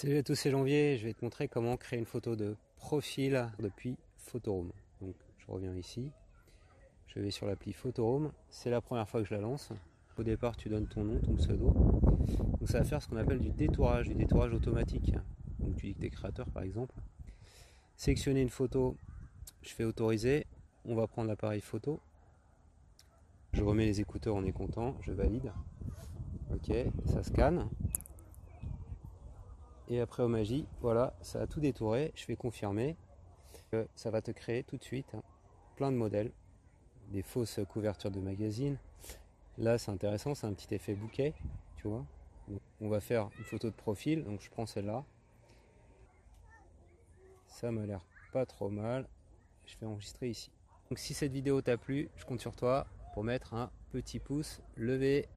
Salut à tous, c'est Janvier. Je vais te montrer comment créer une photo de profil depuis Photoroom. Donc, je reviens ici. Je vais sur l'appli Photoroom. C'est la première fois que je la lance. Au départ, tu donnes ton nom, ton pseudo. Donc, ça va faire ce qu'on appelle du détourage, du détourage automatique. Donc, tu dis que tu es créateur, par exemple. Sélectionner une photo, je fais autoriser. On va prendre l'appareil photo. Je remets les écouteurs, on est content. Je valide. Ok, ça scanne. Et après au magie, voilà, ça a tout détouré. Je fais confirmer. que ça va te créer tout de suite plein de modèles. Des fausses couvertures de magazines. Là, c'est intéressant, c'est un petit effet bouquet, tu vois. on va faire une photo de profil, donc je prends celle-là. Ça m'a l'air pas trop mal. Je vais enregistrer ici. Donc si cette vidéo t'a plu, je compte sur toi pour mettre un petit pouce levé.